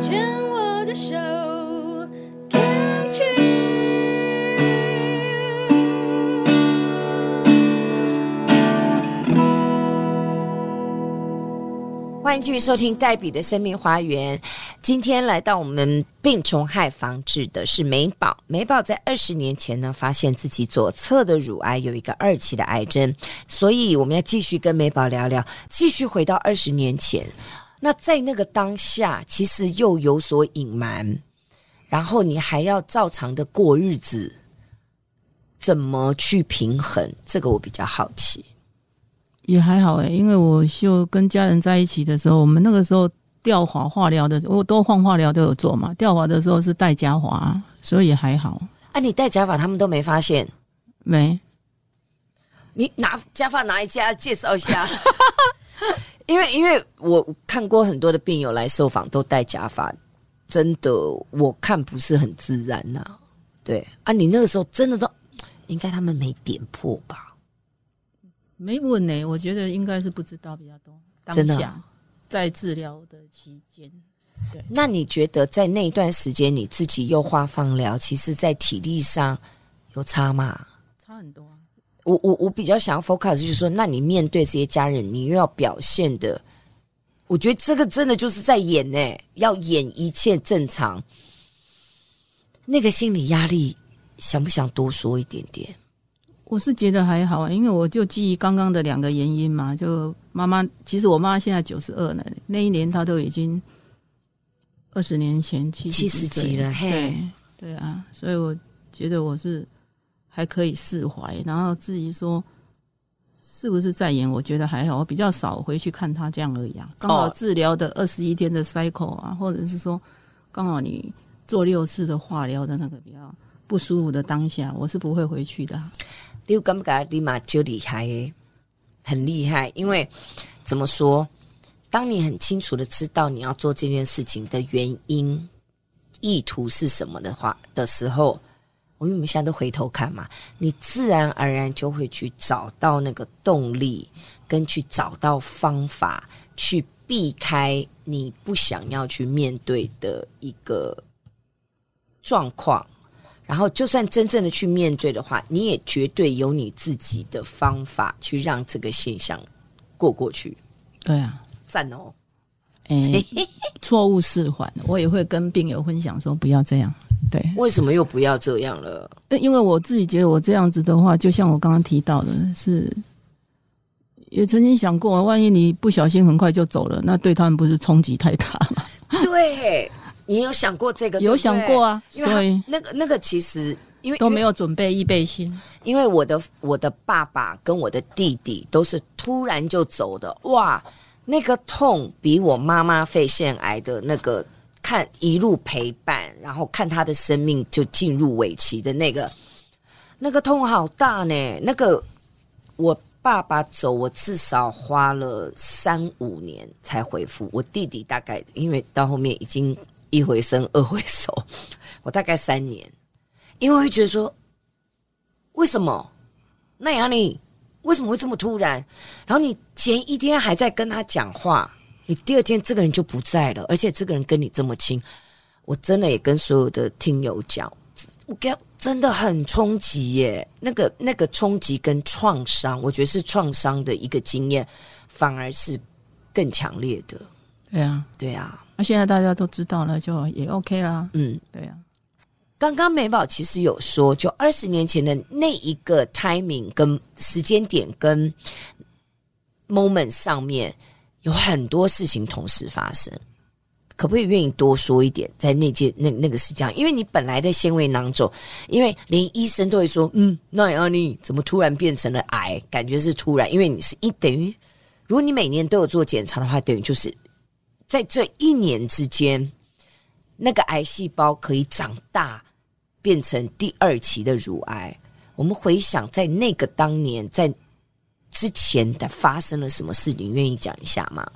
牵我的手，Can't you？欢迎继续收听黛比的生命花园。今天来到我们病虫害防治的是美宝。美宝在二十年前呢，发现自己左侧的乳癌有一个二期的癌症，所以我们要继续跟美宝聊聊，继续回到二十年前。那在那个当下，其实又有所隐瞒，然后你还要照常的过日子，怎么去平衡？这个我比较好奇。也还好诶，因为我就跟家人在一起的时候，我们那个时候吊滑化疗的，我都换化疗都有做嘛。吊滑的时候是戴假发，所以也还好。啊，你戴假发他们都没发现？没。你拿假发哪一家介绍一下？因为因为我看过很多的病友来受访都戴假发，真的我看不是很自然呐、啊。对啊，你那个时候真的都应该他们没点破吧？没问呢、欸，我觉得应该是不知道比较多。真的在治疗的期间，对。那你觉得在那一段时间，你自己又花放疗，其实在体力上有差吗？差很多啊。我我我比较想要 focus 就是说，那你面对这些家人，你又要表现的，我觉得这个真的就是在演呢、欸，要演一切正常。那个心理压力，想不想多说一点点？我是觉得还好，因为我就基于刚刚的两个原因嘛，就妈妈，其实我妈现在九十二了，那一年她都已经二十年前七七十几了，嘿，对对啊，所以我觉得我是还可以释怀。然后至于说是不是在演，我觉得还好，我比较少回去看他这样而已啊。刚好治疗的二十一天的 cycle 啊，或者是说刚好你做六次的化疗的那个比较不舒服的当下，我是不会回去的。你有感觉立马就厉害，很厉害。因为怎么说，当你很清楚的知道你要做这件事情的原因、意图是什么的话的时候，我们现在都回头看嘛，你自然而然就会去找到那个动力，跟去找到方法，去避开你不想要去面对的一个状况。然后，就算真正的去面对的话，你也绝对有你自己的方法去让这个现象过过去。对啊，赞哦！哎，错误释缓，我也会跟病友分享说不要这样。对，为什么又不要这样了？因为我自己觉得我这样子的话，就像我刚刚提到的，是也曾经想过，万一你不小心很快就走了，那对他们不是冲击太大吗？对。你有想过这个？有想过啊，所以那个那个其实因为都没有准备预备心。因为我的我的爸爸跟我的弟弟都是突然就走的，哇，那个痛比我妈妈肺腺癌的那个看一路陪伴，然后看他的生命就进入尾期的那个那个痛好大呢。那个我爸爸走，我至少花了三五年才恢复。我弟弟大概因为到后面已经。一回生，二回熟，我大概三年，因为会觉得说，为什么？那样你为什么会这么突然？然后你前一天还在跟他讲话，你第二天这个人就不在了，而且这个人跟你这么亲，我真的也跟所有的听友讲，我跟真的很冲击耶，那个那个冲击跟创伤，我觉得是创伤的一个经验，反而是更强烈的。对啊，对啊。那现在大家都知道了，就也 OK 啦。嗯，对呀、啊。刚刚美宝其实有说，就二十年前的那一个 timing 跟时间点跟 moment 上面有很多事情同时发生，可不可以愿意多说一点？在那件那那个时间，因为你本来的纤维囊肿，因为连医生都会说，嗯，那样你怎么突然变成了癌？感觉是突然，因为你是一等于，如果你每年都有做检查的话，等于就是。在这一年之间，那个癌细胞可以长大，变成第二期的乳癌。我们回想，在那个当年，在之前的发生了什么事？情愿意讲一下吗？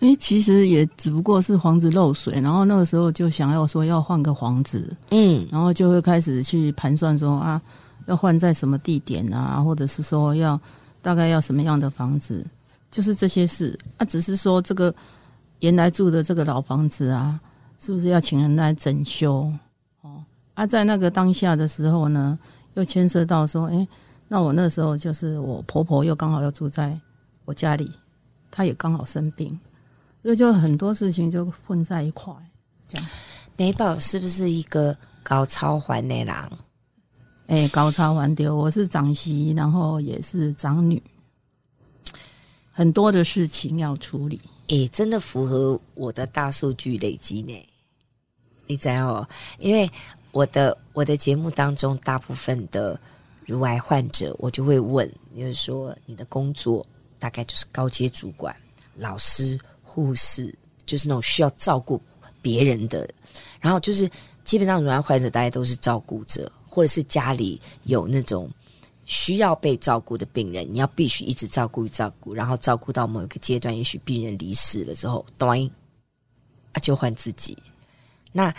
哎，其实也只不过是房子漏水，然后那个时候就想要说要换个房子，嗯，然后就会开始去盘算说啊，要换在什么地点啊，或者是说要大概要什么样的房子，就是这些事啊，只是说这个。原来住的这个老房子啊，是不是要请人来整修？哦，啊，在那个当下的时候呢，又牵涉到说，哎，那我那时候就是我婆婆又刚好要住在我家里，她也刚好生病，所以就很多事情就混在一块。这样，美宝是不是一个高超环的人？哎，高超环的，我是长媳，然后也是长女，很多的事情要处理。诶，真的符合我的大数据累积呢。你知道哦，因为我的我的节目当中，大部分的乳癌患者，我就会问，就是说你的工作大概就是高阶主管、老师、护士，就是那种需要照顾别人的。然后就是基本上乳癌患者大家都是照顾者，或者是家里有那种。需要被照顾的病人，你要必须一直照顾、照顾，然后照顾到某一个阶段，也许病人离世了之后，端啊就换自己。那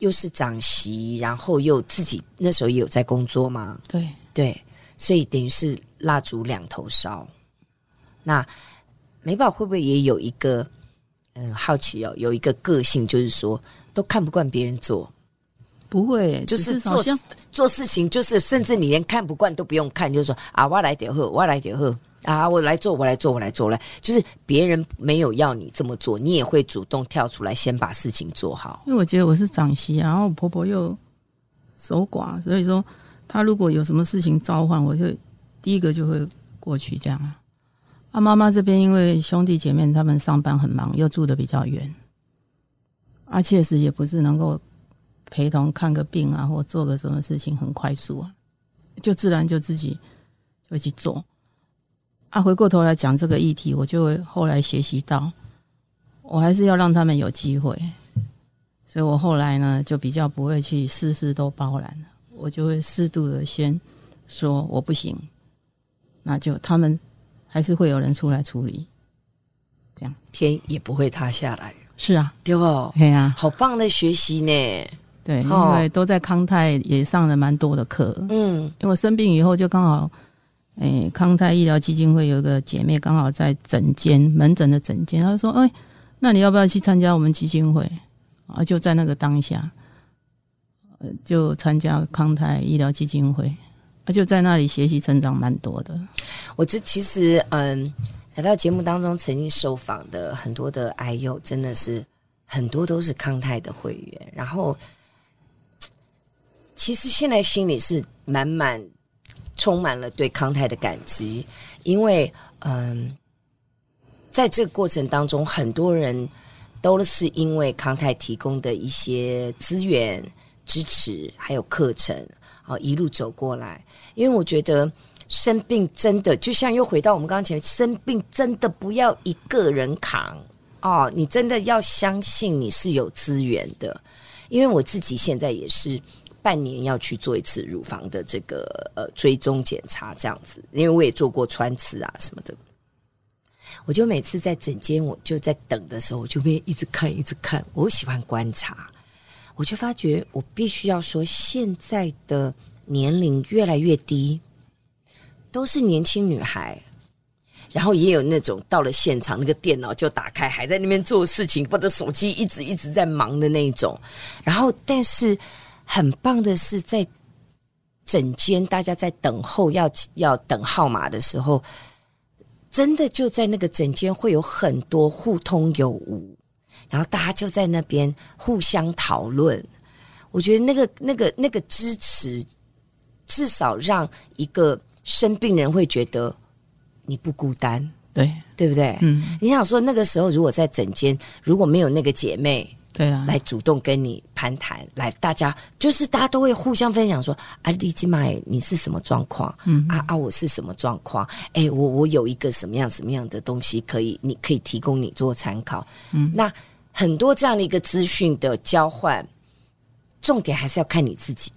又是长媳，然后又自己那时候也有在工作嘛？对对，所以等于是蜡烛两头烧。那美宝会不会也有一个嗯好奇哦？有一个个性就是说，都看不惯别人做。不会，就是做做事情，就是甚至你连看不惯都不用看，就是说啊，我来点喝，我来点喝啊，我来做，我来做，我来做，来，就是别人没有要你这么做，你也会主动跳出来，先把事情做好。因为我觉得我是长媳，然后我婆婆又守寡，所以说她如果有什么事情召唤，我就第一个就会过去这样。啊，妈妈这边因为兄弟姐妹他们上班很忙，又住的比较远，啊，确实也不是能够。陪同看个病啊，或做个什么事情很快速啊，就自然就自己就去做。啊，回过头来讲这个议题，我就会后来学习到，我还是要让他们有机会。所以我后来呢，就比较不会去事事都包揽了，我就会适度的先说我不行，那就他们还是会有人出来处理，这样天也不会塌下来。是啊，对不？对啊，好棒的学习呢。对，因为都在康泰也上了蛮多的课。嗯，因为我生病以后就刚好，诶，康泰医疗基金会有一个姐妹刚好在诊间门诊的诊间，她就说：“哎，那你要不要去参加我们基金会？”啊，就在那个当下，就参加康泰医疗基金会，啊，就在那里学习成长蛮多的。我这其实嗯，来到节目当中曾经受访的很多的癌友，真的是很多都是康泰的会员，然后。其实现在心里是满满充满了对康泰的感激，因为嗯，在这个过程当中，很多人都是因为康泰提供的一些资源支持，还有课程，啊，一路走过来。因为我觉得生病真的就像又回到我们刚刚前面，生病真的不要一个人扛哦，你真的要相信你是有资源的。因为我自己现在也是。半年要去做一次乳房的这个呃追踪检查，这样子，因为我也做过穿刺啊什么的，我就每次在诊间，我就在等的时候，我就会一直看，一直看。我喜欢观察，我就发觉我必须要说，现在的年龄越来越低，都是年轻女孩，然后也有那种到了现场，那个电脑就打开，还在那边做事情，或者手机一直一直在忙的那一种，然后但是。很棒的是，在诊间，大家在等候要要等号码的时候，真的就在那个诊间会有很多互通有无，然后大家就在那边互相讨论。我觉得那个那个那个支持，至少让一个生病人会觉得你不孤单，对对不对？嗯，你想说那个时候如果在诊间如果没有那个姐妹。对啊，来主动跟你攀谈，来大家就是大家都会互相分享说啊，李金麦你是什么状况？嗯啊啊，我是什么状况？哎，我我有一个什么样什么样的东西可以，你可以提供你做参考。嗯，那很多这样的一个资讯的交换，重点还是要看你自己。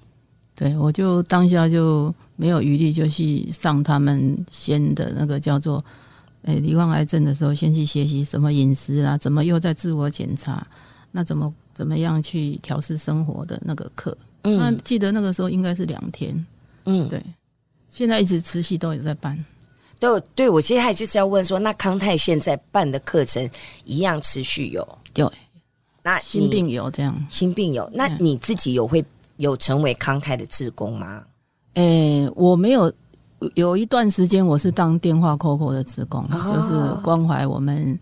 对，我就当下就没有余力，就去上他们先的那个叫做哎，罹患癌症的时候，先去学习什么饮食啊，怎么又在自我检查。那怎么怎么样去调试生活的那个课？嗯，那记得那个时候应该是两天。嗯，对，现在一直持续都有在办。对，对我接下来就是要问说，那康泰现在办的课程一样持续有？对，那心病友这样，心病友，那你自己有会有成为康泰的志工吗？诶、欸，我没有，有一段时间我是当电话 COCO 的职工，哦、就是关怀我们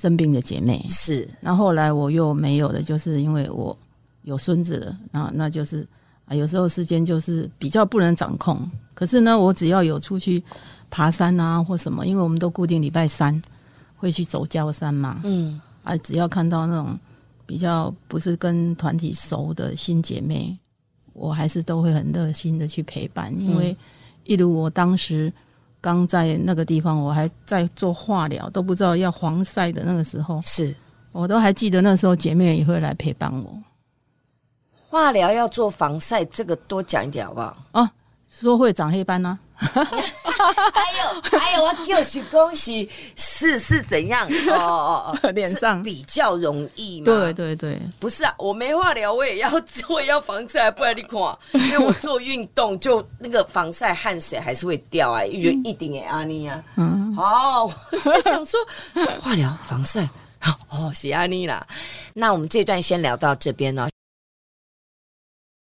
生病的姐妹。是，那后，来我又没有了，就是因为我有孙子了，那那就是啊，有时候时间就是比较不能掌控。可是呢，我只要有出去爬山啊或什么，因为我们都固定礼拜三会去走郊山嘛，嗯，啊，只要看到那种。比较不是跟团体熟的新姐妹，我还是都会很热心的去陪伴，因为一如我当时刚在那个地方，我还在做化疗，都不知道要防晒的那个时候，是我都还记得那时候姐妹也会来陪伴我。化疗要做防晒，这个多讲一点好不好？哦，说会长黑斑呢、啊。还有还有，我就是恭喜是是怎样？哦哦哦，脸上。比较容易嘛？对对对，不是啊，我没化疗，我也要 我也要防晒，不然你看，因为我做运动就那个防晒汗水还是会掉啊，一一定的阿妮啊，嗯，好，我想说化疗防晒，好哦，谢谢阿妮啦。那我们这段先聊到这边呢。